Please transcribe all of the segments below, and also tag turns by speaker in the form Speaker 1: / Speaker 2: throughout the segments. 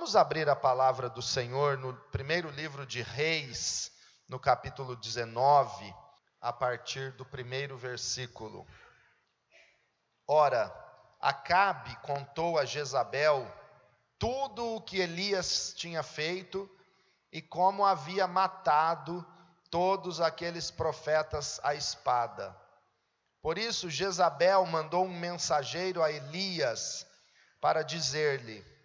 Speaker 1: Vamos abrir a palavra do Senhor no primeiro livro de Reis, no capítulo 19, a partir do primeiro versículo. Ora, Acabe contou a Jezabel tudo o que Elias tinha feito e como havia matado todos aqueles profetas à espada. Por isso, Jezabel mandou um mensageiro a Elias para dizer-lhe: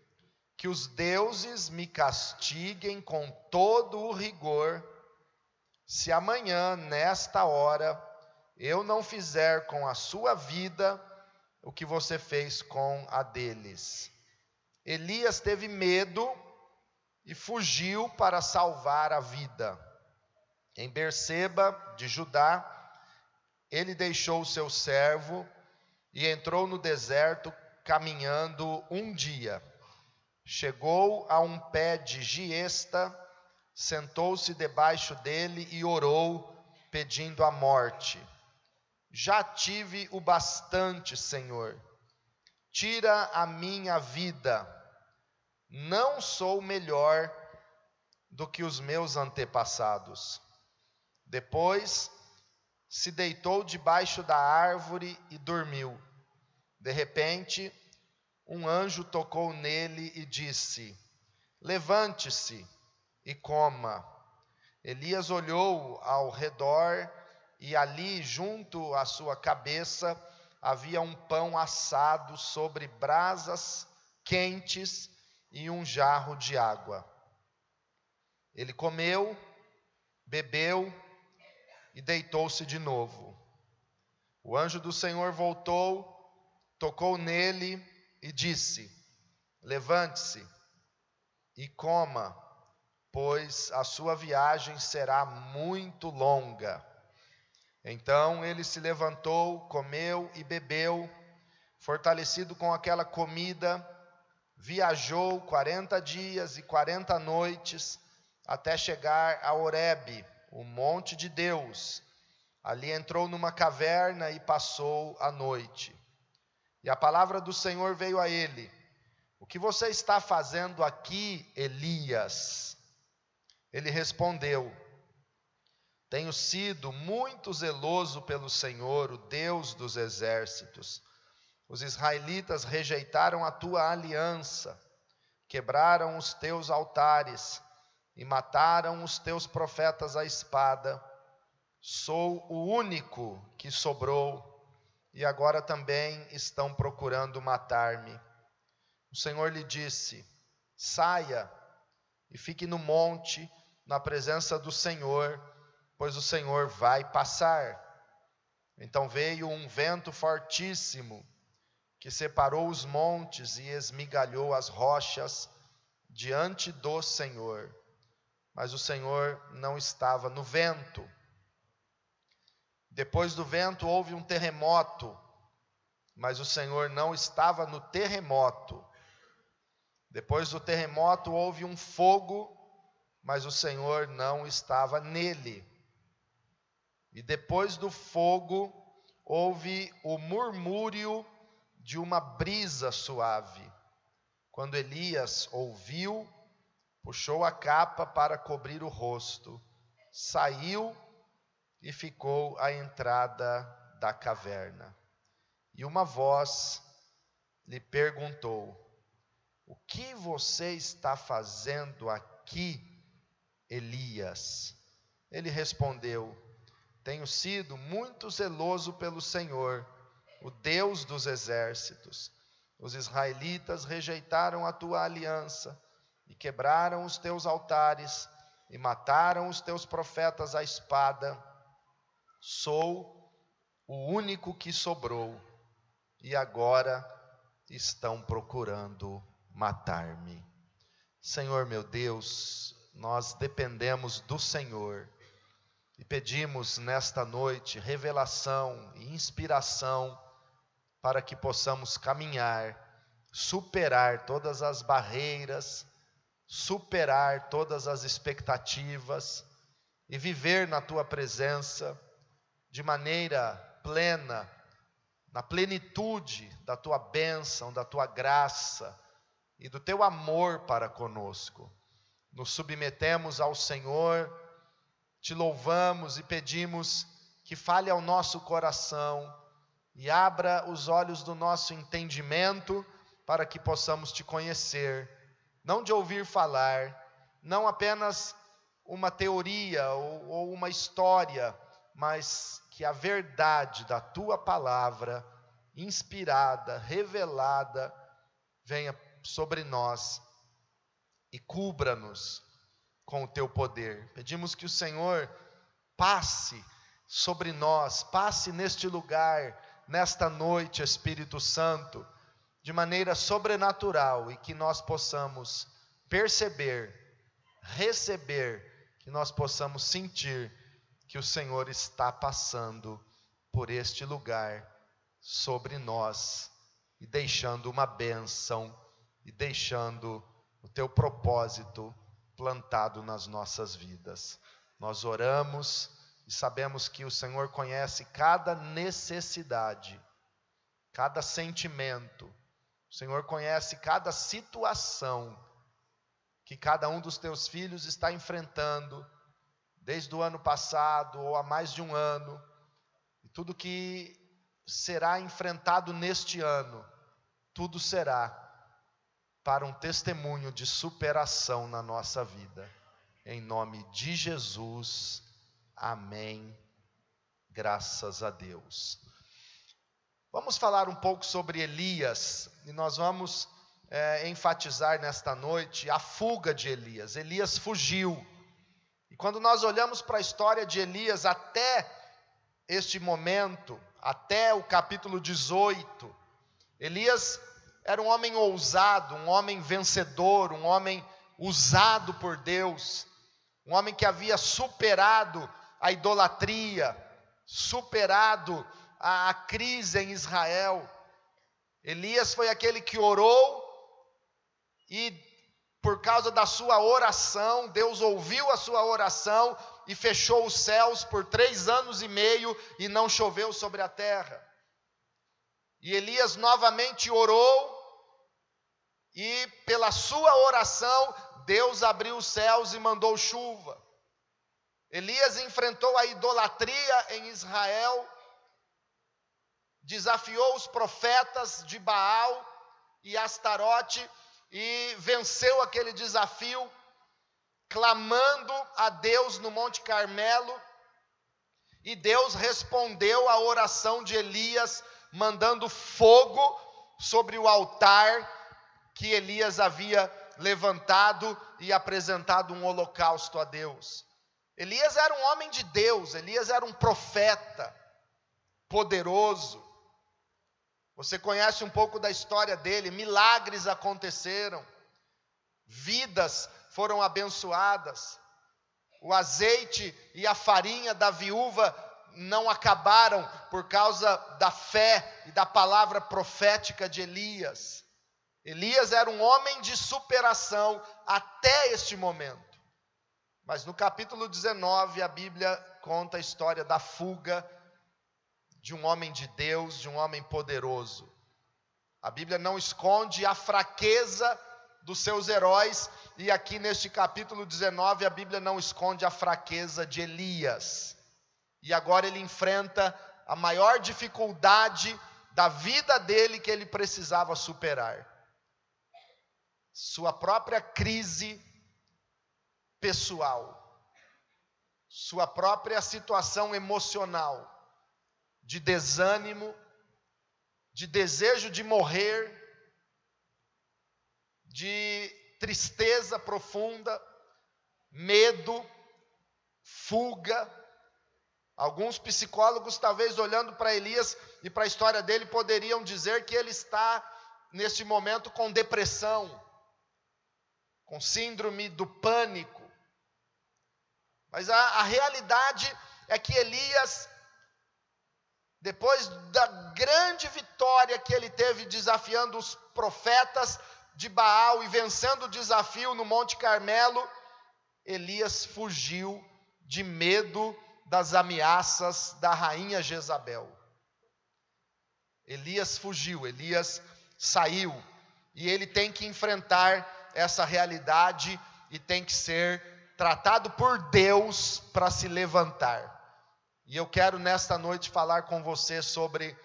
Speaker 1: Que os deuses me castiguem com todo o rigor, se amanhã, nesta hora, eu não fizer com a sua vida o que você fez com a deles. Elias teve medo e fugiu para salvar a vida. Em Berseba de Judá, ele deixou o seu servo e entrou no deserto caminhando um dia. Chegou a um pé de giesta, sentou-se debaixo dele e orou, pedindo a morte. Já tive o bastante, Senhor. Tira a minha vida. Não sou melhor do que os meus antepassados. Depois se deitou debaixo da árvore e dormiu. De repente, um anjo tocou nele e disse: Levante-se e coma. Elias olhou ao redor e ali, junto à sua cabeça, havia um pão assado sobre brasas quentes e um jarro de água. Ele comeu, bebeu e deitou-se de novo. O anjo do Senhor voltou, tocou nele e disse: Levante-se e coma, pois a sua viagem será muito longa. Então ele se levantou, comeu e bebeu, fortalecido com aquela comida, viajou quarenta dias e quarenta noites até chegar a Horebe, o monte de Deus. Ali entrou numa caverna e passou a noite. E a palavra do Senhor veio a ele: O que você está fazendo aqui, Elias? Ele respondeu: Tenho sido muito zeloso pelo Senhor, o Deus dos exércitos. Os israelitas rejeitaram a tua aliança, quebraram os teus altares e mataram os teus profetas à espada. Sou o único que sobrou, e agora também estão procurando matar-me. O Senhor lhe disse: Saia e fique no monte, na presença do Senhor, pois o Senhor vai passar. Então veio um vento fortíssimo, que separou os montes e esmigalhou as rochas diante do Senhor mas o Senhor não estava no vento. Depois do vento houve um terremoto, mas o Senhor não estava no terremoto. Depois do terremoto houve um fogo, mas o Senhor não estava nele. E depois do fogo houve o murmúrio de uma brisa suave. Quando Elias ouviu, puxou a capa para cobrir o rosto, saiu e ficou à entrada da caverna. E uma voz lhe perguntou: O que você está fazendo aqui, Elias? Ele respondeu: Tenho sido muito zeloso pelo Senhor, o Deus dos exércitos. Os israelitas rejeitaram a tua aliança e quebraram os teus altares, e mataram os teus profetas à espada. Sou o único que sobrou, e agora estão procurando matar-me. Senhor meu Deus, nós dependemos do Senhor e pedimos nesta noite revelação e inspiração para que possamos caminhar, superar todas as barreiras, superar todas as expectativas e viver na tua presença de maneira plena, na plenitude da tua bênção, da tua graça, e do teu amor para conosco. Nos submetemos ao Senhor, te louvamos e pedimos que fale ao nosso coração e abra os olhos do nosso entendimento para que possamos te conhecer, não de ouvir falar, não apenas uma teoria ou, ou uma história, mas que a verdade da tua palavra, inspirada, revelada, venha sobre nós e cubra-nos com o teu poder. Pedimos que o Senhor passe sobre nós, passe neste lugar, nesta noite, Espírito Santo, de maneira sobrenatural e que nós possamos perceber, receber, que nós possamos sentir que o Senhor está passando por este lugar sobre nós e deixando uma bênção e deixando o teu propósito plantado nas nossas vidas. Nós oramos e sabemos que o Senhor conhece cada necessidade, cada sentimento, o Senhor conhece cada situação que cada um dos teus filhos está enfrentando, desde o ano passado ou há mais de um ano, e tudo que será enfrentado neste ano, tudo será para um testemunho de superação na nossa vida. Em nome de Jesus, amém. Graças a Deus. Vamos falar um pouco sobre Elias, e nós vamos é, enfatizar nesta noite a fuga de Elias. Elias fugiu. E quando nós olhamos para a história de Elias até este momento, até o capítulo 18, Elias era um homem ousado, um homem vencedor, um homem usado por Deus, um homem que havia superado a idolatria, superado a, a crise em Israel. Elias foi aquele que orou e, por causa da sua oração, Deus ouviu a sua oração e fechou os céus por três anos e meio e não choveu sobre a terra. E Elias novamente orou e pela sua oração, Deus abriu os céus e mandou chuva. Elias enfrentou a idolatria em Israel, desafiou os profetas de Baal e Astarote e venceu aquele desafio, clamando a Deus no Monte Carmelo. E Deus respondeu à oração de Elias, mandando fogo sobre o altar que Elias havia levantado e apresentado um holocausto a Deus. Elias era um homem de Deus, Elias era um profeta poderoso. Você conhece um pouco da história dele, milagres aconteceram, vidas foram abençoadas, o azeite e a farinha da viúva não acabaram por causa da fé e da palavra profética de Elias. Elias era um homem de superação até este momento. Mas no capítulo 19, a Bíblia conta a história da fuga de um homem de Deus, de um homem poderoso. A Bíblia não esconde a fraqueza dos seus heróis, e aqui neste capítulo 19, a Bíblia não esconde a fraqueza de Elias. E agora ele enfrenta a maior dificuldade da vida dele que ele precisava superar sua própria crise pessoal, sua própria situação emocional, de desânimo, de desejo de morrer, de tristeza profunda, medo, fuga. Alguns psicólogos, talvez olhando para Elias e para a história dele, poderiam dizer que ele está, neste momento, com depressão com síndrome do pânico. Mas a, a realidade é que Elias, depois da grande vitória que ele teve desafiando os profetas de Baal e vencendo o desafio no Monte Carmelo, Elias fugiu de medo das ameaças da rainha Jezabel. Elias fugiu, Elias saiu e ele tem que enfrentar essa realidade e tem que ser tratado por Deus para se levantar. E eu quero nesta noite falar com você sobre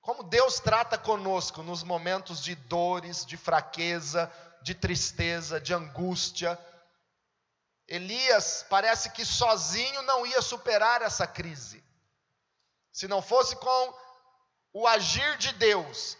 Speaker 1: como Deus trata conosco nos momentos de dores, de fraqueza, de tristeza, de angústia. Elias parece que sozinho não ia superar essa crise. Se não fosse com o agir de Deus,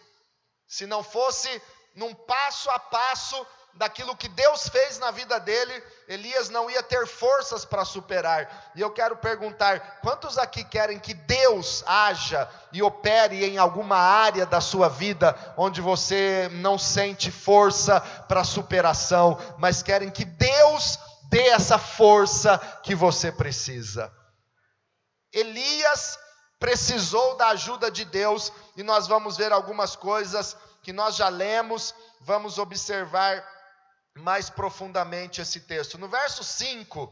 Speaker 1: se não fosse num passo a passo daquilo que Deus fez na vida dele, Elias não ia ter forças para superar. E eu quero perguntar: quantos aqui querem que Deus haja e opere em alguma área da sua vida onde você não sente força para superação, mas querem que Deus dê essa força que você precisa? Elias precisou da ajuda de Deus e nós vamos ver algumas coisas que nós já lemos, vamos observar mais profundamente esse texto. No verso 5,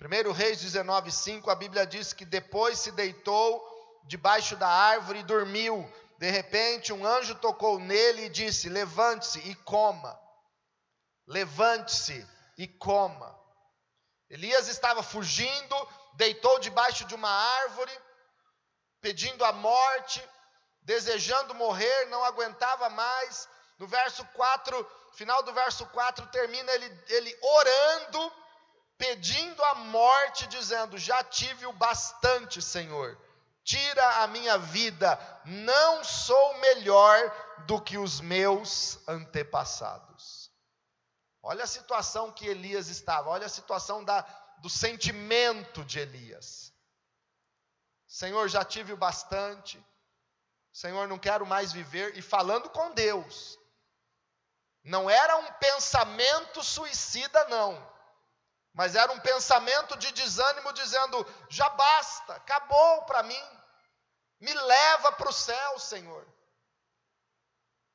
Speaker 1: 1 Reis 19, 5, a Bíblia diz que depois se deitou debaixo da árvore e dormiu. De repente, um anjo tocou nele e disse: Levante-se e coma. Levante-se e coma. Elias estava fugindo, deitou debaixo de uma árvore, pedindo a morte, desejando morrer, não aguentava mais. No verso 4, final do verso 4, termina ele, ele orando, pedindo a morte, dizendo: Já tive o bastante, Senhor, tira a minha vida, não sou melhor do que os meus antepassados. Olha a situação que Elias estava, olha a situação da, do sentimento de Elias. Senhor, já tive o bastante, Senhor, não quero mais viver, e falando com Deus, não era um pensamento suicida, não. Mas era um pensamento de desânimo, dizendo: já basta, acabou para mim. Me leva para o céu, Senhor.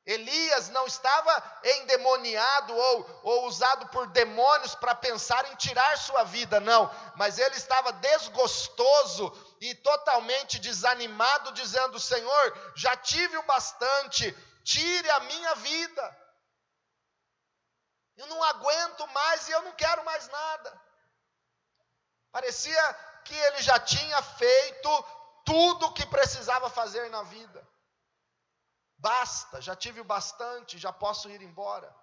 Speaker 1: Elias não estava endemoniado ou, ou usado por demônios para pensar em tirar sua vida, não, mas ele estava desgostoso e totalmente desanimado, dizendo: Senhor, já tive o bastante, tire a minha vida. Eu não aguento mais e eu não quero mais nada. Parecia que ele já tinha feito tudo o que precisava fazer na vida. Basta, já tive o bastante, já posso ir embora.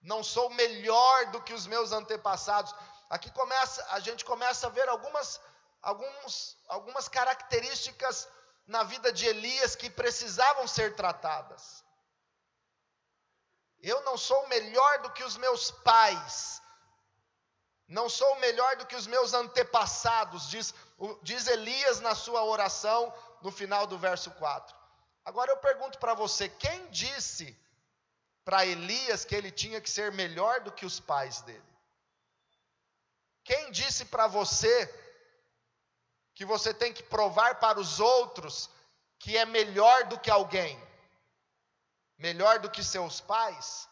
Speaker 1: Não sou melhor do que os meus antepassados. Aqui começa, a gente começa a ver algumas, alguns, algumas características na vida de Elias que precisavam ser tratadas. Eu não sou melhor do que os meus pais, não sou melhor do que os meus antepassados, diz, diz Elias na sua oração no final do verso 4. Agora eu pergunto para você: quem disse para Elias que ele tinha que ser melhor do que os pais dele? Quem disse para você que você tem que provar para os outros que é melhor do que alguém? Melhor do que seus pais,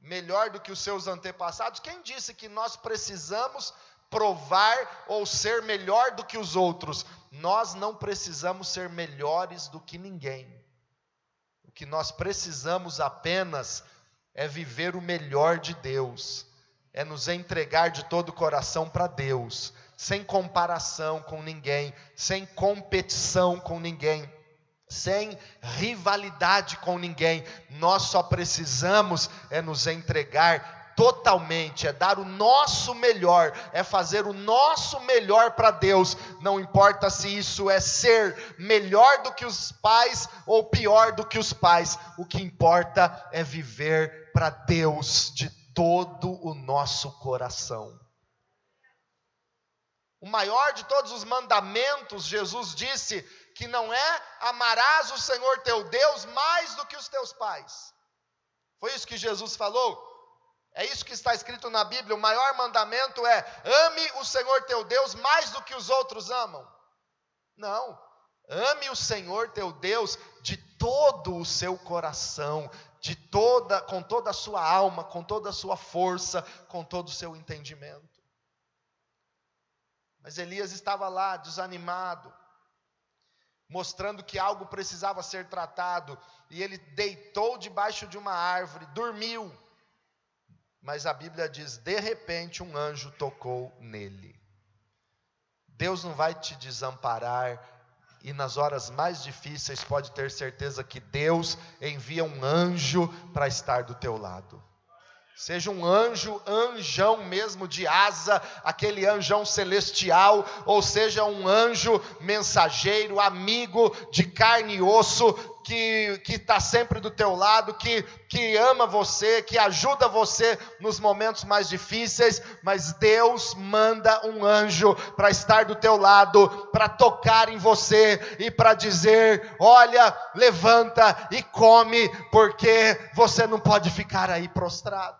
Speaker 1: melhor do que os seus antepassados? Quem disse que nós precisamos provar ou ser melhor do que os outros? Nós não precisamos ser melhores do que ninguém. O que nós precisamos apenas é viver o melhor de Deus, é nos entregar de todo o coração para Deus, sem comparação com ninguém, sem competição com ninguém sem rivalidade com ninguém. Nós só precisamos é nos entregar totalmente, é dar o nosso melhor, é fazer o nosso melhor para Deus. Não importa se isso é ser melhor do que os pais ou pior do que os pais. O que importa é viver para Deus de todo o nosso coração. O maior de todos os mandamentos, Jesus disse, que não é amarás o Senhor teu Deus mais do que os teus pais. Foi isso que Jesus falou? É isso que está escrito na Bíblia. O maior mandamento é: ame o Senhor teu Deus mais do que os outros amam. Não. Ame o Senhor teu Deus de todo o seu coração, de toda, com toda a sua alma, com toda a sua força, com todo o seu entendimento. Mas Elias estava lá desanimado, mostrando que algo precisava ser tratado, e ele deitou debaixo de uma árvore, dormiu. Mas a Bíblia diz: de repente um anjo tocou nele. Deus não vai te desamparar, e nas horas mais difíceis, pode ter certeza que Deus envia um anjo para estar do teu lado. Seja um anjo, anjão mesmo de asa, aquele anjão celestial, ou seja um anjo mensageiro, amigo de carne e osso, que está sempre do teu lado, que, que ama você, que ajuda você nos momentos mais difíceis, mas Deus manda um anjo para estar do teu lado, para tocar em você e para dizer: olha, levanta e come, porque você não pode ficar aí prostrado.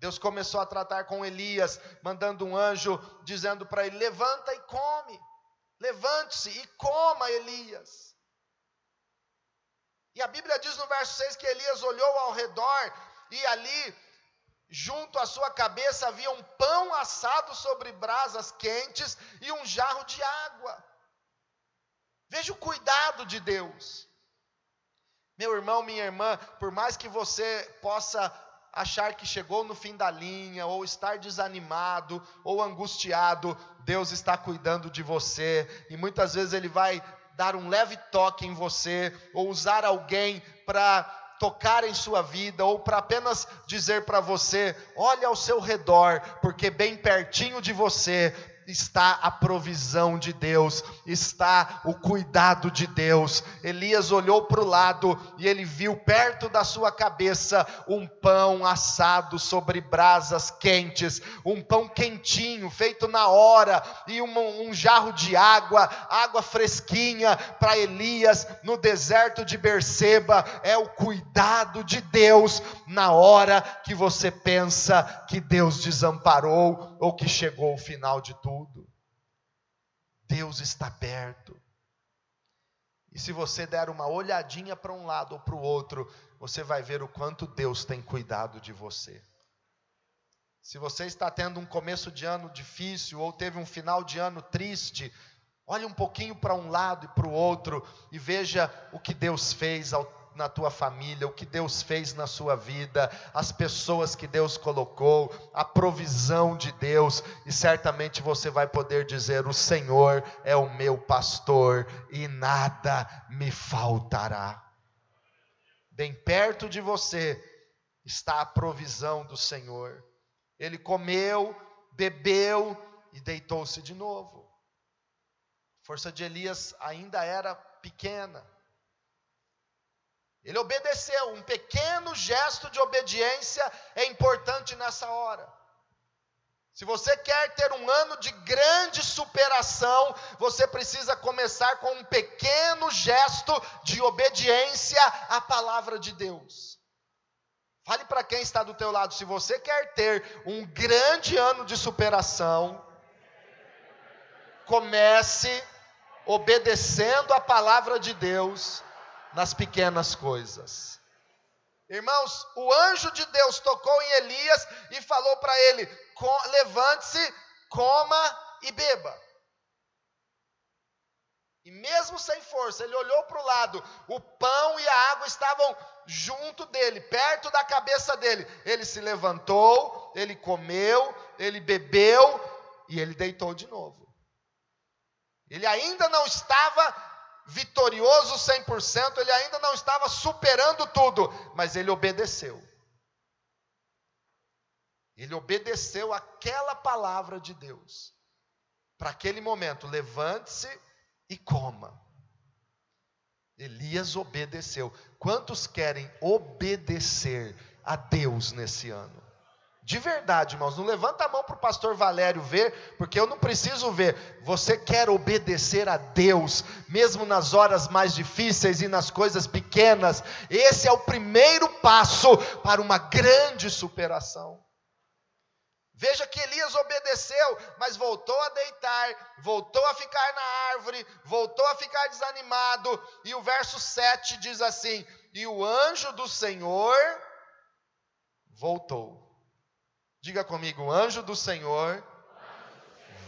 Speaker 1: Deus começou a tratar com Elias, mandando um anjo, dizendo para ele: levanta e come, levante-se e coma, Elias. E a Bíblia diz no verso 6 que Elias olhou ao redor e ali, junto à sua cabeça, havia um pão assado sobre brasas quentes e um jarro de água. Veja o cuidado de Deus. Meu irmão, minha irmã, por mais que você possa achar que chegou no fim da linha, ou estar desanimado, ou angustiado, Deus está cuidando de você, e muitas vezes Ele vai dar um leve toque em você, ou usar alguém para tocar em sua vida, ou para apenas dizer para você: olhe ao seu redor, porque bem pertinho de você está a provisão de Deus, está o cuidado de Deus. Elias olhou para o lado e ele viu perto da sua cabeça um pão assado sobre brasas quentes, um pão quentinho, feito na hora, e um, um jarro de água, água fresquinha para Elias no deserto de Berseba. É o cuidado de Deus na hora que você pensa que Deus desamparou ou que chegou o final de tudo. Deus está perto. E se você der uma olhadinha para um lado ou para o outro, você vai ver o quanto Deus tem cuidado de você. Se você está tendo um começo de ano difícil ou teve um final de ano triste, olhe um pouquinho para um lado e para o outro e veja o que Deus fez ao na tua família, o que Deus fez na sua vida, as pessoas que Deus colocou, a provisão de Deus, e certamente você vai poder dizer: O Senhor é o meu pastor e nada me faltará. Bem perto de você está a provisão do Senhor. Ele comeu, bebeu e deitou-se de novo. A força de Elias ainda era pequena. Ele obedeceu. Um pequeno gesto de obediência é importante nessa hora. Se você quer ter um ano de grande superação, você precisa começar com um pequeno gesto de obediência à palavra de Deus. Fale para quem está do teu lado, se você quer ter um grande ano de superação, comece obedecendo a palavra de Deus nas pequenas coisas. Irmãos, o anjo de Deus tocou em Elias e falou para ele: levante-se, coma e beba. E mesmo sem força, ele olhou para o lado, o pão e a água estavam junto dele, perto da cabeça dele. Ele se levantou, ele comeu, ele bebeu e ele deitou de novo. Ele ainda não estava vitorioso 100%, ele ainda não estava superando tudo, mas ele obedeceu. Ele obedeceu aquela palavra de Deus. Para aquele momento, levante-se e coma. Elias obedeceu. Quantos querem obedecer a Deus nesse ano? De verdade, irmãos, não levanta a mão para o pastor Valério ver, porque eu não preciso ver. Você quer obedecer a Deus, mesmo nas horas mais difíceis e nas coisas pequenas. Esse é o primeiro passo para uma grande superação. Veja que Elias obedeceu, mas voltou a deitar, voltou a ficar na árvore, voltou a ficar desanimado. E o verso 7 diz assim: E o anjo do Senhor voltou. Diga comigo, o anjo do Senhor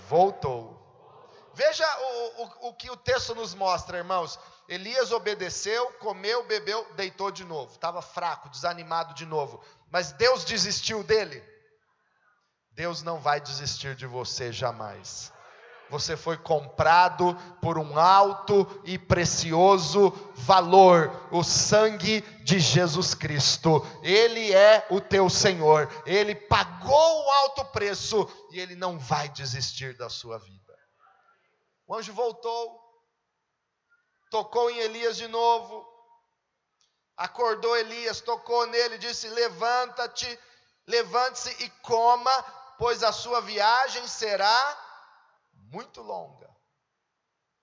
Speaker 1: voltou. veja o, o, o que o texto nos mostra, irmãos. Elias obedeceu, comeu, bebeu, deitou de novo. Estava fraco, desanimado de novo. Mas Deus desistiu dele. Deus não vai desistir de você jamais. Você foi comprado por um alto e precioso valor, o sangue de Jesus Cristo. Ele é o teu Senhor. Ele pagou o alto preço e ele não vai desistir da sua vida. O anjo voltou, tocou em Elias de novo, acordou Elias, tocou nele, disse: Levanta-te, levante-se e coma, pois a sua viagem será muito longa.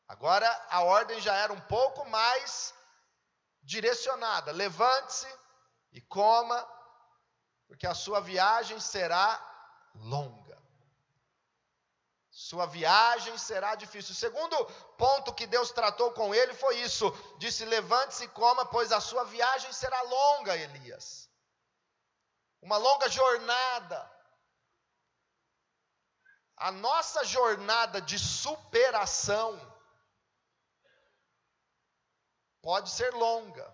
Speaker 1: Agora a ordem já era um pouco mais direcionada: levante-se e coma, porque a sua viagem será longa. Sua viagem será difícil. O segundo ponto que Deus tratou com ele foi isso: disse: Levante-se e coma, pois a sua viagem será longa, Elias. Uma longa jornada. A nossa jornada de superação pode ser longa.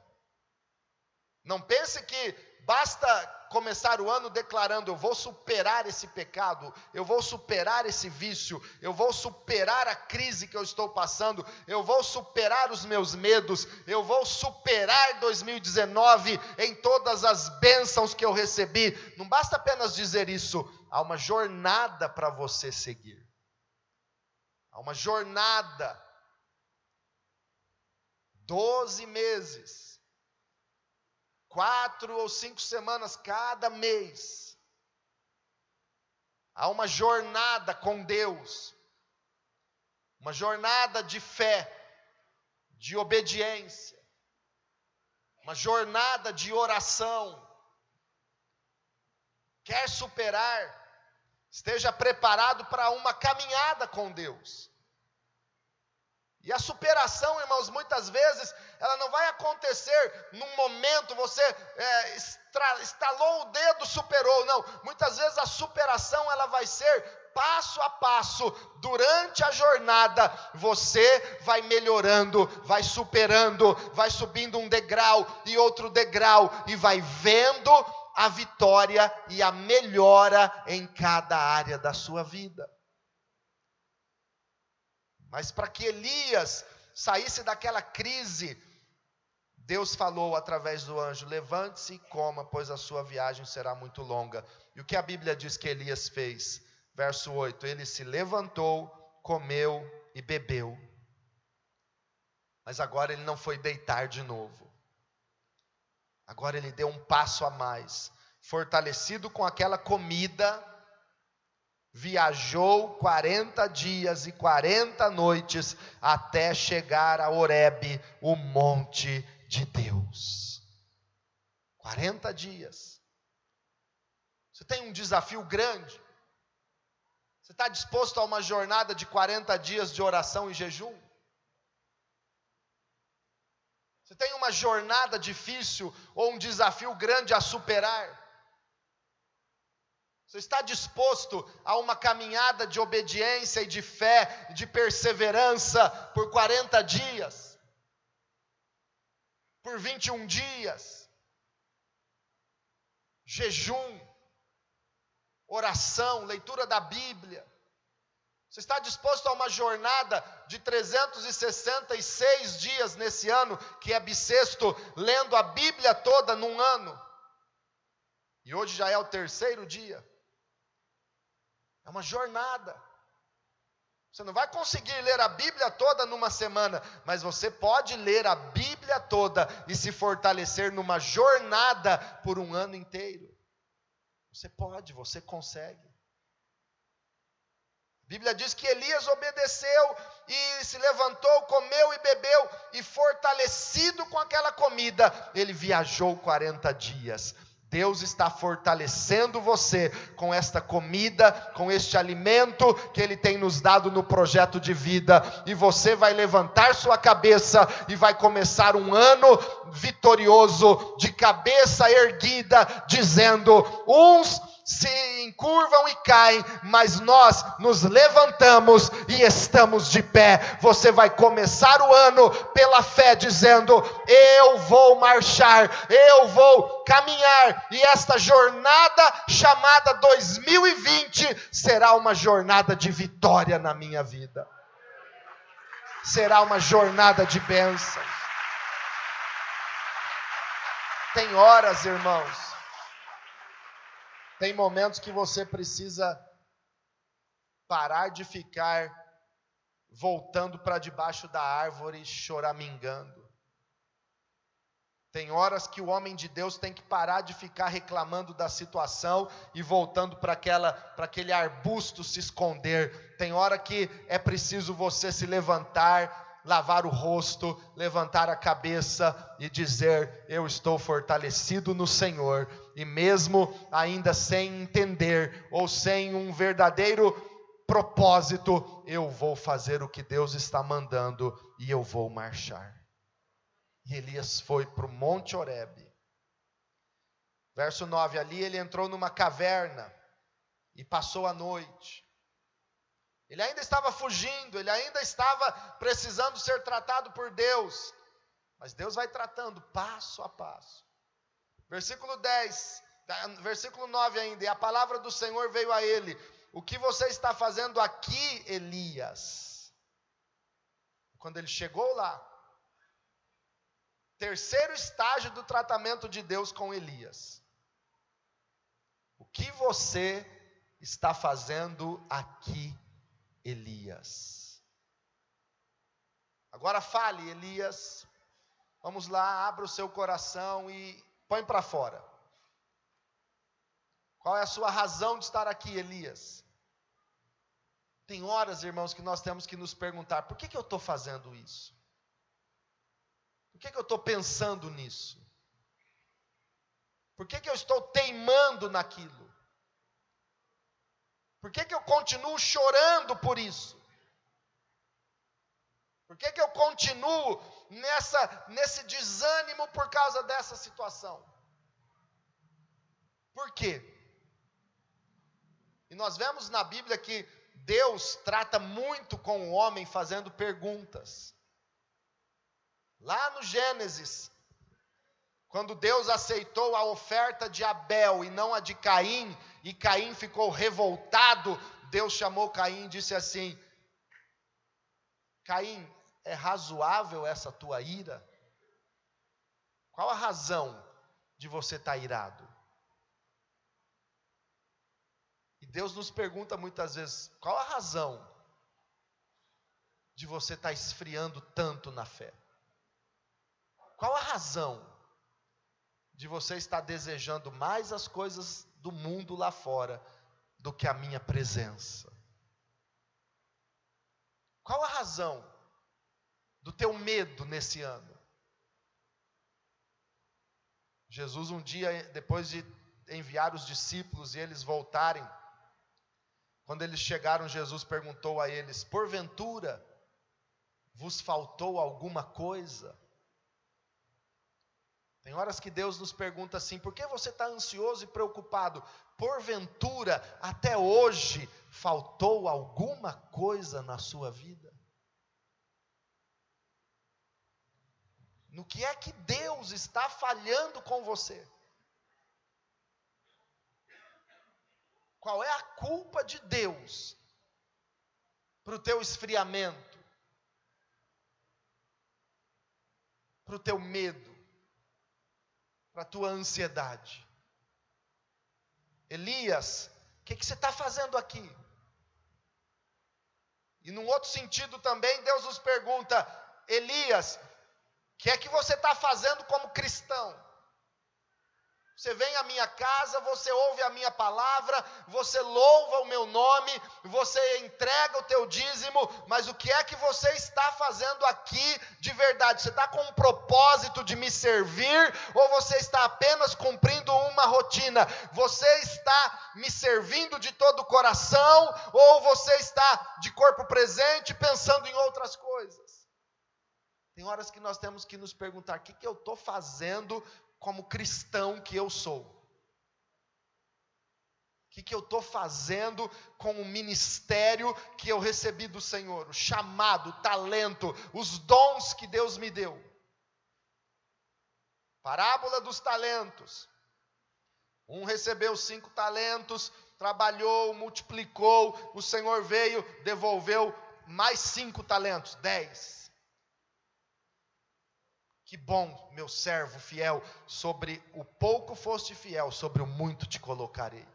Speaker 1: Não pense que basta começar o ano declarando: eu vou superar esse pecado, eu vou superar esse vício, eu vou superar a crise que eu estou passando, eu vou superar os meus medos, eu vou superar 2019 em todas as bênçãos que eu recebi. Não basta apenas dizer isso, há uma jornada para você seguir. Há uma jornada. Doze meses quatro ou cinco semanas cada mês. Há uma jornada com Deus, uma jornada de fé, de obediência, uma jornada de oração. Quer superar, esteja preparado para uma caminhada com Deus. E a superação, irmãos, muitas vezes, ela não vai acontecer num momento, você é, estalou o dedo, superou. Não, muitas vezes a superação, ela vai ser passo a passo, durante a jornada, você vai melhorando, vai superando, vai subindo um degrau e outro degrau, e vai vendo a vitória e a melhora em cada área da sua vida. Mas para que Elias saísse daquela crise, Deus falou através do anjo: Levante-se e coma, pois a sua viagem será muito longa. E o que a Bíblia diz que Elias fez? Verso 8: Ele se levantou, comeu e bebeu. Mas agora ele não foi deitar de novo. Agora ele deu um passo a mais. Fortalecido com aquela comida, viajou 40 dias e 40 noites até chegar a Horebe, o monte de Deus. 40 dias. Você tem um desafio grande. Você está disposto a uma jornada de 40 dias de oração e jejum? Você tem uma jornada difícil ou um desafio grande a superar? Você está disposto a uma caminhada de obediência e de fé, de perseverança por 40 dias? Por 21 dias? Jejum, oração, leitura da Bíblia. Você está disposto a uma jornada de 366 dias nesse ano, que é bissexto, lendo a Bíblia toda num ano? E hoje já é o terceiro dia. É uma jornada. Você não vai conseguir ler a Bíblia toda numa semana, mas você pode ler a Bíblia toda e se fortalecer numa jornada por um ano inteiro. Você pode, você consegue. A Bíblia diz que Elias obedeceu e se levantou, comeu e bebeu, e fortalecido com aquela comida, ele viajou 40 dias. Deus está fortalecendo você com esta comida, com este alimento que Ele tem nos dado no projeto de vida, e você vai levantar sua cabeça e vai começar um ano vitorioso, de cabeça erguida, dizendo: uns se encurvam e caem, mas nós nos levantamos e estamos de pé. Você vai começar o ano pela fé, dizendo: Eu vou marchar, eu vou caminhar, e esta jornada chamada 2020 será uma jornada de vitória na minha vida, será uma jornada de bênçãos. Tem horas, irmãos, tem momentos que você precisa parar de ficar voltando para debaixo da árvore choramingando. Tem horas que o homem de Deus tem que parar de ficar reclamando da situação e voltando para aquela para aquele arbusto se esconder. Tem hora que é preciso você se levantar lavar o rosto, levantar a cabeça e dizer: Eu estou fortalecido no Senhor, e mesmo ainda sem entender ou sem um verdadeiro propósito, eu vou fazer o que Deus está mandando e eu vou marchar. E Elias foi para o Monte Horebe. Verso 9: ali ele entrou numa caverna e passou a noite. Ele ainda estava fugindo, ele ainda estava precisando ser tratado por Deus. Mas Deus vai tratando passo a passo. Versículo 10, versículo 9 ainda, e a palavra do Senhor veio a ele: O que você está fazendo aqui, Elias? Quando ele chegou lá, terceiro estágio do tratamento de Deus com Elias. O que você está fazendo aqui, Elias. Agora fale, Elias. Vamos lá, abra o seu coração e põe para fora. Qual é a sua razão de estar aqui, Elias? Tem horas, irmãos, que nós temos que nos perguntar: por que, que eu estou fazendo isso? Por que, que eu estou pensando nisso? Por que, que eu estou teimando naquilo? Por que, que eu continuo chorando por isso? Por que, que eu continuo nessa, nesse desânimo por causa dessa situação? Por quê? E nós vemos na Bíblia que Deus trata muito com o homem fazendo perguntas. Lá no Gênesis, quando Deus aceitou a oferta de Abel e não a de Caim, e Caim ficou revoltado, Deus chamou Caim e disse assim: Caim, é razoável essa tua ira? Qual a razão de você estar tá irado? E Deus nos pergunta muitas vezes: qual a razão de você estar tá esfriando tanto na fé? Qual a razão de você estar desejando mais as coisas do mundo lá fora do que a minha presença? Qual a razão do teu medo nesse ano? Jesus, um dia, depois de enviar os discípulos e eles voltarem, quando eles chegaram, Jesus perguntou a eles: Porventura vos faltou alguma coisa? Tem horas que Deus nos pergunta assim: por que você está ansioso e preocupado? Porventura, até hoje, faltou alguma coisa na sua vida? No que é que Deus está falhando com você? Qual é a culpa de Deus para o teu esfriamento, para o teu medo? para a tua ansiedade. Elias, o que, que você está fazendo aqui? E num outro sentido também, Deus nos pergunta: Elias, que é que você está fazendo como cristão? Você vem à minha casa, você ouve a minha palavra, você louva o meu nome, você entrega o teu dízimo, mas o que é que você está fazendo aqui de verdade? Você está com um propósito de me servir ou você está apenas cumprindo uma rotina? Você está me servindo de todo o coração ou você está de corpo presente pensando em outras coisas? Tem horas que nós temos que nos perguntar: o que, que eu estou fazendo como cristão que eu sou. que, que eu estou fazendo com o ministério que eu recebi do Senhor, o chamado, o talento, os dons que Deus me deu. Parábola dos talentos. Um recebeu cinco talentos, trabalhou, multiplicou, o Senhor veio, devolveu mais cinco talentos, dez. Que bom, meu servo fiel, sobre o pouco foste fiel, sobre o muito te colocarei.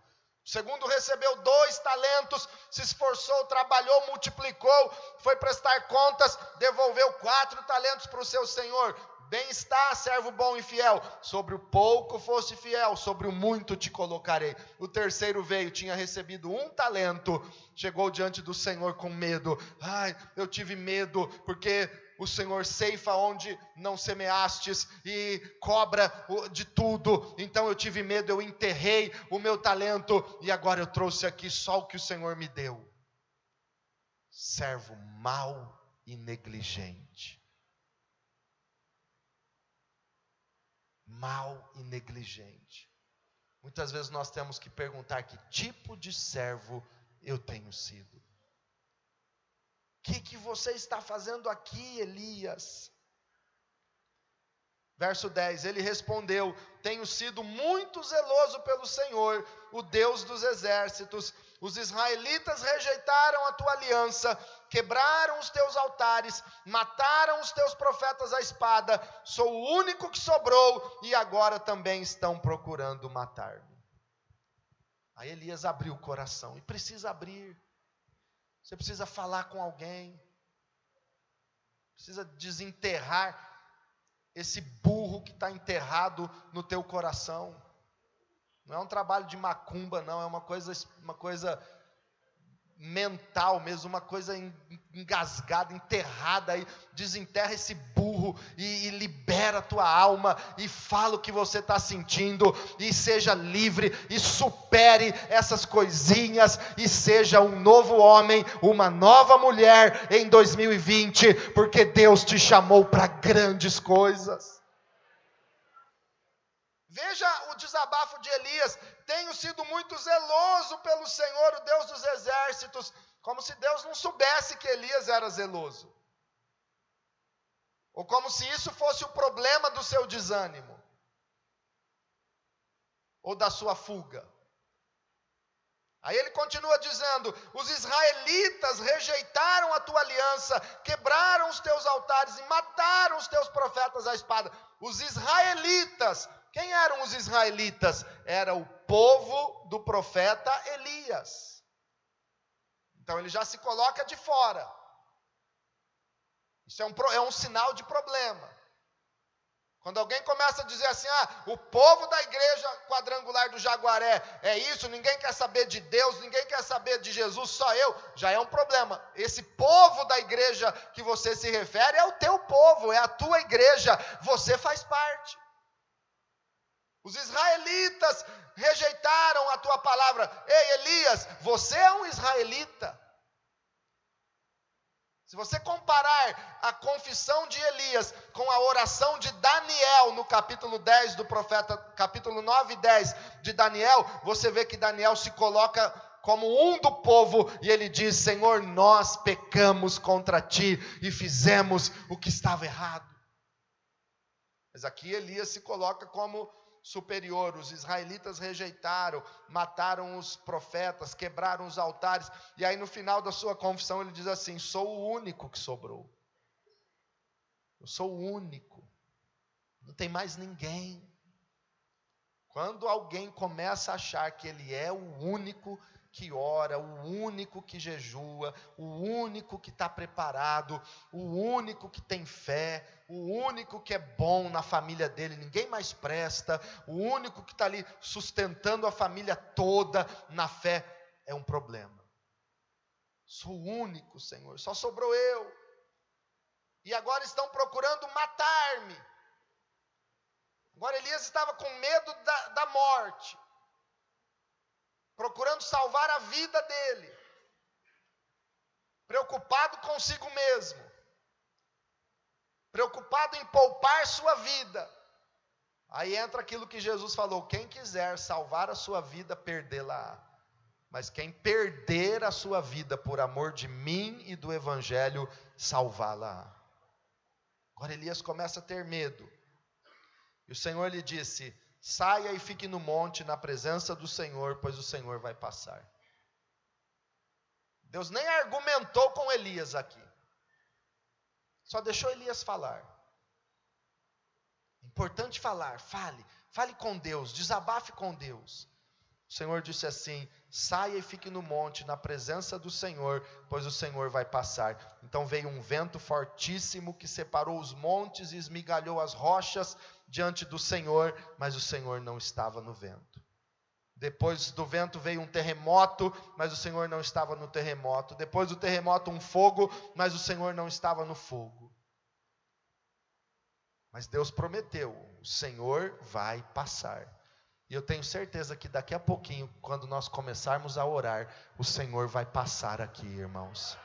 Speaker 1: O segundo recebeu dois talentos, se esforçou, trabalhou, multiplicou, foi prestar contas, devolveu quatro talentos para o seu senhor. Bem-estar, servo bom e fiel. Sobre o pouco foste fiel, sobre o muito te colocarei. O terceiro veio, tinha recebido um talento, chegou diante do Senhor com medo. Ai, eu tive medo, porque o Senhor ceifa onde não semeastes e cobra de tudo. Então eu tive medo, eu enterrei o meu talento e agora eu trouxe aqui só o que o Senhor me deu. Servo mau e negligente. Mal e negligente. Muitas vezes nós temos que perguntar que tipo de servo eu tenho sido. Que, que você está fazendo aqui, Elias? Verso 10: Ele respondeu: Tenho sido muito zeloso pelo Senhor, o Deus dos exércitos. Os israelitas rejeitaram a tua aliança, quebraram os teus altares, mataram os teus profetas à espada. Sou o único que sobrou e agora também estão procurando matar-me. Aí Elias abriu o coração e precisa abrir. Você precisa falar com alguém. Precisa desenterrar esse burro que está enterrado no teu coração. Não é um trabalho de macumba, não, é uma coisa, uma coisa mental mesmo, uma coisa engasgada, enterrada aí. Desenterra esse burro e, e libera a tua alma e fala o que você está sentindo e seja livre e supere essas coisinhas e seja um novo homem, uma nova mulher em 2020, porque Deus te chamou para grandes coisas. Veja o desabafo de Elias: tenho sido muito zeloso pelo Senhor, o Deus dos exércitos, como se Deus não soubesse que Elias era zeloso, ou como se isso fosse o problema do seu desânimo, ou da sua fuga. Aí ele continua dizendo: os israelitas rejeitaram a tua aliança, quebraram os teus altares e mataram os teus profetas à espada. Os israelitas quem eram os israelitas? Era o povo do profeta Elias. Então ele já se coloca de fora. Isso é um, é um sinal de problema. Quando alguém começa a dizer assim, ah, o povo da igreja quadrangular do Jaguaré é isso, ninguém quer saber de Deus, ninguém quer saber de Jesus, só eu, já é um problema. Esse povo da igreja que você se refere é o teu povo, é a tua igreja, você faz parte. Os israelitas rejeitaram a tua palavra. Ei, Elias, você é um israelita. Se você comparar a confissão de Elias com a oração de Daniel no capítulo 10 do profeta, capítulo 9 e 10 de Daniel, você vê que Daniel se coloca como um do povo e ele diz: Senhor, nós pecamos contra ti e fizemos o que estava errado. Mas aqui Elias se coloca como superior. Os israelitas rejeitaram, mataram os profetas, quebraram os altares. E aí no final da sua confissão ele diz assim: Sou o único que sobrou. Eu sou o único. Não tem mais ninguém. Quando alguém começa a achar que ele é o único que ora, o único que jejua, o único que está preparado, o único que tem fé, o único que é bom na família dele, ninguém mais presta, o único que está ali sustentando a família toda na fé, é um problema. Sou único, Senhor, só sobrou eu. E agora estão procurando matar-me. Agora Elias estava com medo da, da morte procurando salvar a vida dele, preocupado consigo mesmo, preocupado em poupar sua vida. Aí entra aquilo que Jesus falou: quem quiser salvar a sua vida, perdê-la. mas quem perder a sua vida por amor de mim e do evangelho, salvá-la. Agora Elias começa a ter medo. E o Senhor lhe disse: Saia e fique no monte na presença do Senhor, pois o Senhor vai passar. Deus nem argumentou com Elias aqui. Só deixou Elias falar. Importante falar, fale, fale com Deus, desabafe com Deus. O Senhor disse assim: saia e fique no monte, na presença do Senhor, pois o Senhor vai passar. Então veio um vento fortíssimo que separou os montes e esmigalhou as rochas diante do Senhor, mas o Senhor não estava no vento. Depois do vento veio um terremoto, mas o Senhor não estava no terremoto. Depois do terremoto, um fogo, mas o Senhor não estava no fogo. Mas Deus prometeu: o Senhor vai passar. E eu tenho certeza que daqui a pouquinho, quando nós começarmos a orar, o Senhor vai passar aqui, irmãos.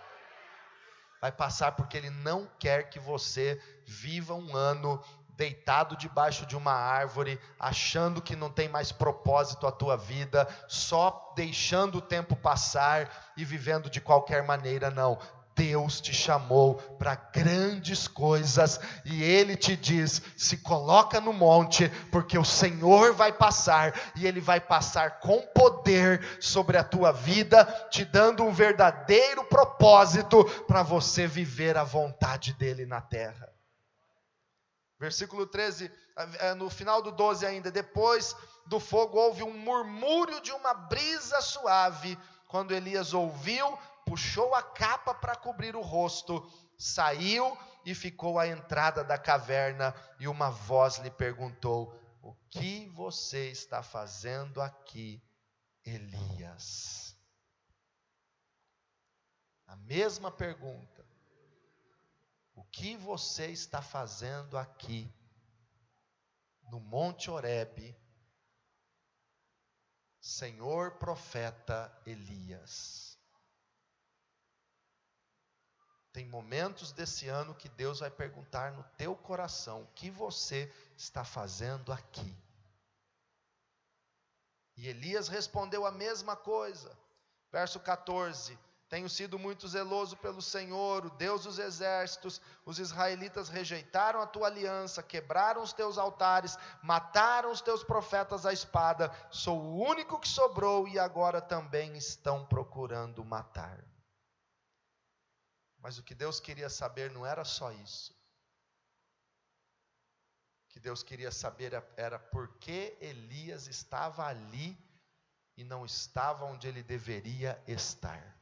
Speaker 1: Vai passar porque Ele não quer que você viva um ano deitado debaixo de uma árvore, achando que não tem mais propósito a tua vida, só deixando o tempo passar e vivendo de qualquer maneira, não. Deus te chamou para grandes coisas e Ele te diz: se coloca no monte, porque o Senhor vai passar e Ele vai passar com poder sobre a tua vida, te dando um verdadeiro propósito para você viver a vontade dEle na terra. Versículo 13, é, no final do 12 ainda, depois do fogo houve um murmúrio de uma brisa suave. Quando Elias ouviu, puxou a capa para cobrir o rosto, saiu e ficou à entrada da caverna, e uma voz lhe perguntou: O que você está fazendo aqui, Elias? A mesma pergunta. O que você está fazendo aqui, no Monte Horebe, Senhor profeta Elias? Tem momentos desse ano que Deus vai perguntar no teu coração: o que você está fazendo aqui? E Elias respondeu a mesma coisa. Verso 14: Tenho sido muito zeloso pelo Senhor, o Deus dos exércitos. Os israelitas rejeitaram a tua aliança, quebraram os teus altares, mataram os teus profetas à espada. Sou o único que sobrou e agora também estão procurando matar. Mas o que Deus queria saber não era só isso. O que Deus queria saber era por que Elias estava ali e não estava onde ele deveria estar.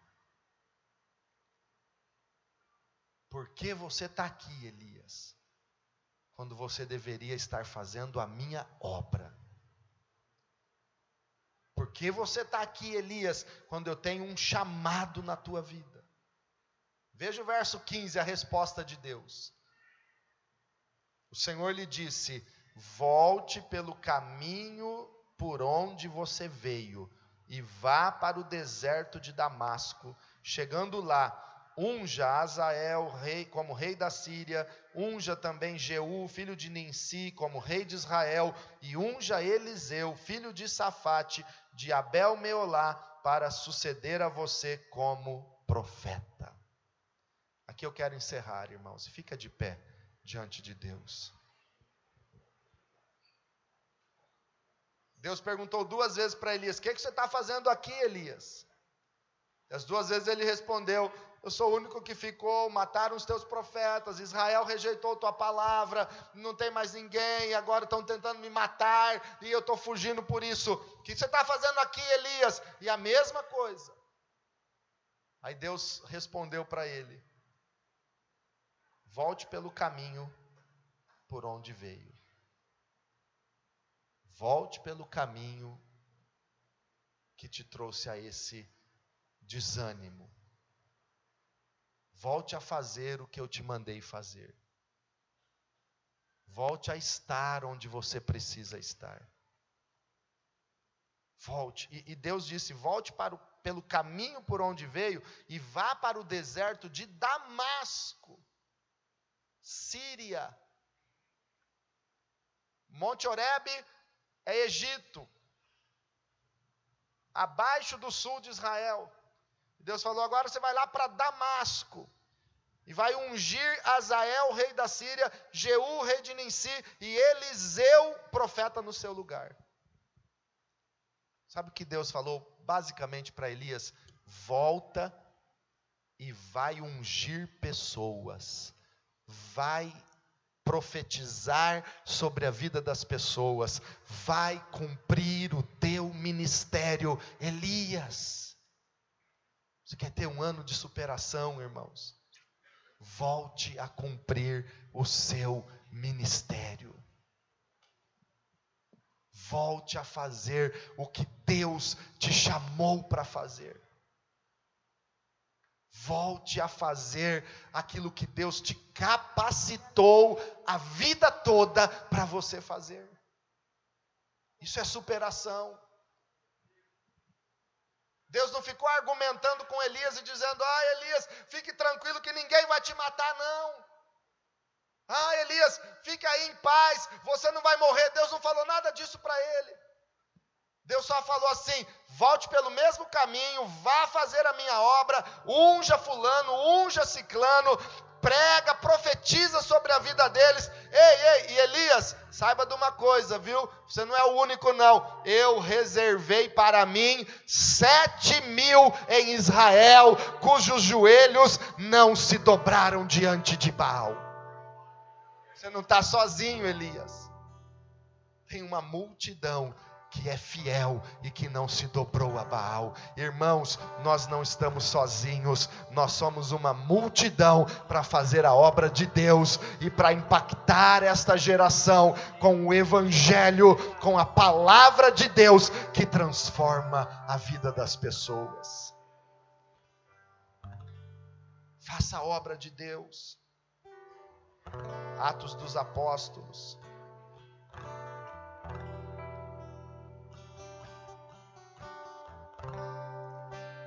Speaker 1: Por que você está aqui, Elias? Quando você deveria estar fazendo a minha obra. Por que você está aqui, Elias, quando eu tenho um chamado na tua vida? Veja o verso 15, a resposta de Deus. O Senhor lhe disse: Volte pelo caminho por onde você veio e vá para o deserto de Damasco. Chegando lá, unja Azael rei, como rei da Síria, unja também Jeú, filho de Ninsi, como rei de Israel, e unja Eliseu, filho de Safate, de Abel Meolá, para suceder a você como profeta. Aqui eu quero encerrar, irmãos, e fica de pé diante de Deus. Deus perguntou duas vezes para Elias: O que, que você está fazendo aqui, Elias? E as duas vezes ele respondeu: Eu sou o único que ficou, mataram os teus profetas, Israel rejeitou tua palavra, não tem mais ninguém, agora estão tentando me matar e eu estou fugindo por isso. O que você está fazendo aqui, Elias? E a mesma coisa. Aí Deus respondeu para ele: Volte pelo caminho por onde veio. Volte pelo caminho que te trouxe a esse desânimo. Volte a fazer o que eu te mandei fazer. Volte a estar onde você precisa estar. Volte. E, e Deus disse: volte para o, pelo caminho por onde veio e vá para o deserto de Damasco. Síria. Monte Oreb é Egito. abaixo do sul de Israel. Deus falou: agora você vai lá para Damasco. E vai ungir Azael, rei da Síria, Jeú, rei de Ninsi, e Eliseu, profeta, no seu lugar. Sabe o que Deus falou basicamente para Elias? Volta e vai ungir pessoas, vai profetizar sobre a vida das pessoas, vai cumprir o teu ministério, Elias. Você quer ter um ano de superação, irmãos? Volte a cumprir o seu ministério. Volte a fazer o que Deus te chamou para fazer. Volte a fazer aquilo que Deus te capacitou a vida toda para você fazer. Isso é superação. Deus não ficou argumentando com Elias e dizendo: Ah, Elias, fique tranquilo que ninguém vai te matar, não. Ah, Elias, fique aí em paz, você não vai morrer. Deus não falou nada disso para ele. Deus só falou assim: volte pelo mesmo caminho, vá fazer a minha obra, unja Fulano, unja Ciclano, prega, profetiza sobre a vida deles. Ei, ei, e Elias, saiba de uma coisa, viu? Você não é o único, não. Eu reservei para mim sete mil em Israel, cujos joelhos não se dobraram diante de Baal. Você não está sozinho, Elias. Tem uma multidão que é fiel e que não se dobrou a Baal. Irmãos, nós não estamos sozinhos, nós somos uma multidão para fazer a obra de Deus e para impactar esta geração com o Evangelho, com a palavra de Deus que transforma a vida das pessoas. Faça a obra de Deus. Atos dos Apóstolos.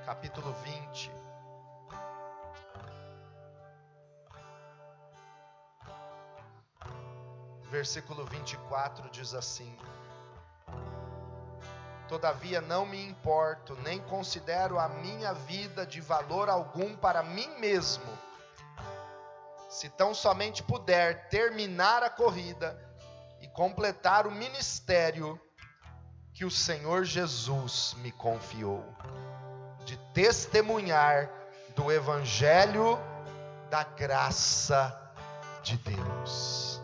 Speaker 1: Capítulo 20. Versículo 24 diz assim: Todavia não me importo, nem considero a minha vida de valor algum para mim mesmo, se tão somente puder terminar a corrida e completar o ministério que o Senhor Jesus me confiou testemunhar do Evangelho da graça de Deus.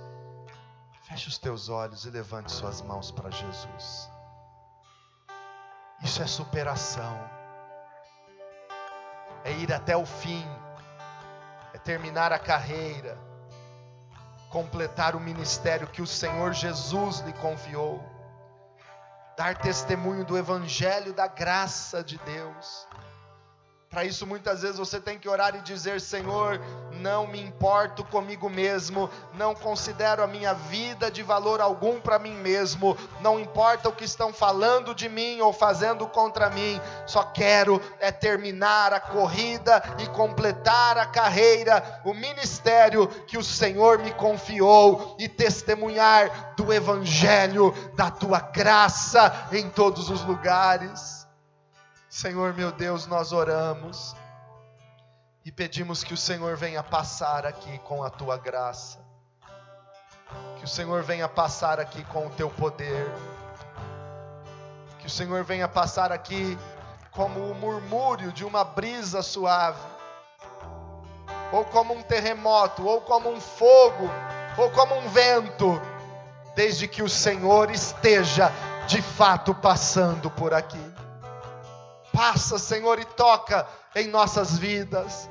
Speaker 1: Feche os teus olhos e levante suas mãos para Jesus. Isso é superação, é ir até o fim, é terminar a carreira, completar o ministério que o Senhor Jesus lhe confiou dar testemunho do Evangelho da graça de Deus. Para isso, muitas vezes você tem que orar e dizer: Senhor, não me importo comigo mesmo, não considero a minha vida de valor algum para mim mesmo, não importa o que estão falando de mim ou fazendo contra mim, só quero é terminar a corrida e completar a carreira, o ministério que o Senhor me confiou e testemunhar do Evangelho da tua graça em todos os lugares. Senhor meu Deus, nós oramos e pedimos que o Senhor venha passar aqui com a tua graça, que o Senhor venha passar aqui com o teu poder, que o Senhor venha passar aqui como o murmúrio de uma brisa suave, ou como um terremoto, ou como um fogo, ou como um vento, desde que o Senhor esteja de fato passando por aqui. Passa, Senhor, e toca em nossas vidas.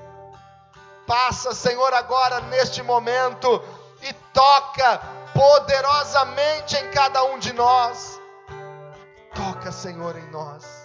Speaker 1: Passa, Senhor, agora neste momento e toca poderosamente em cada um de nós. Toca, Senhor, em nós.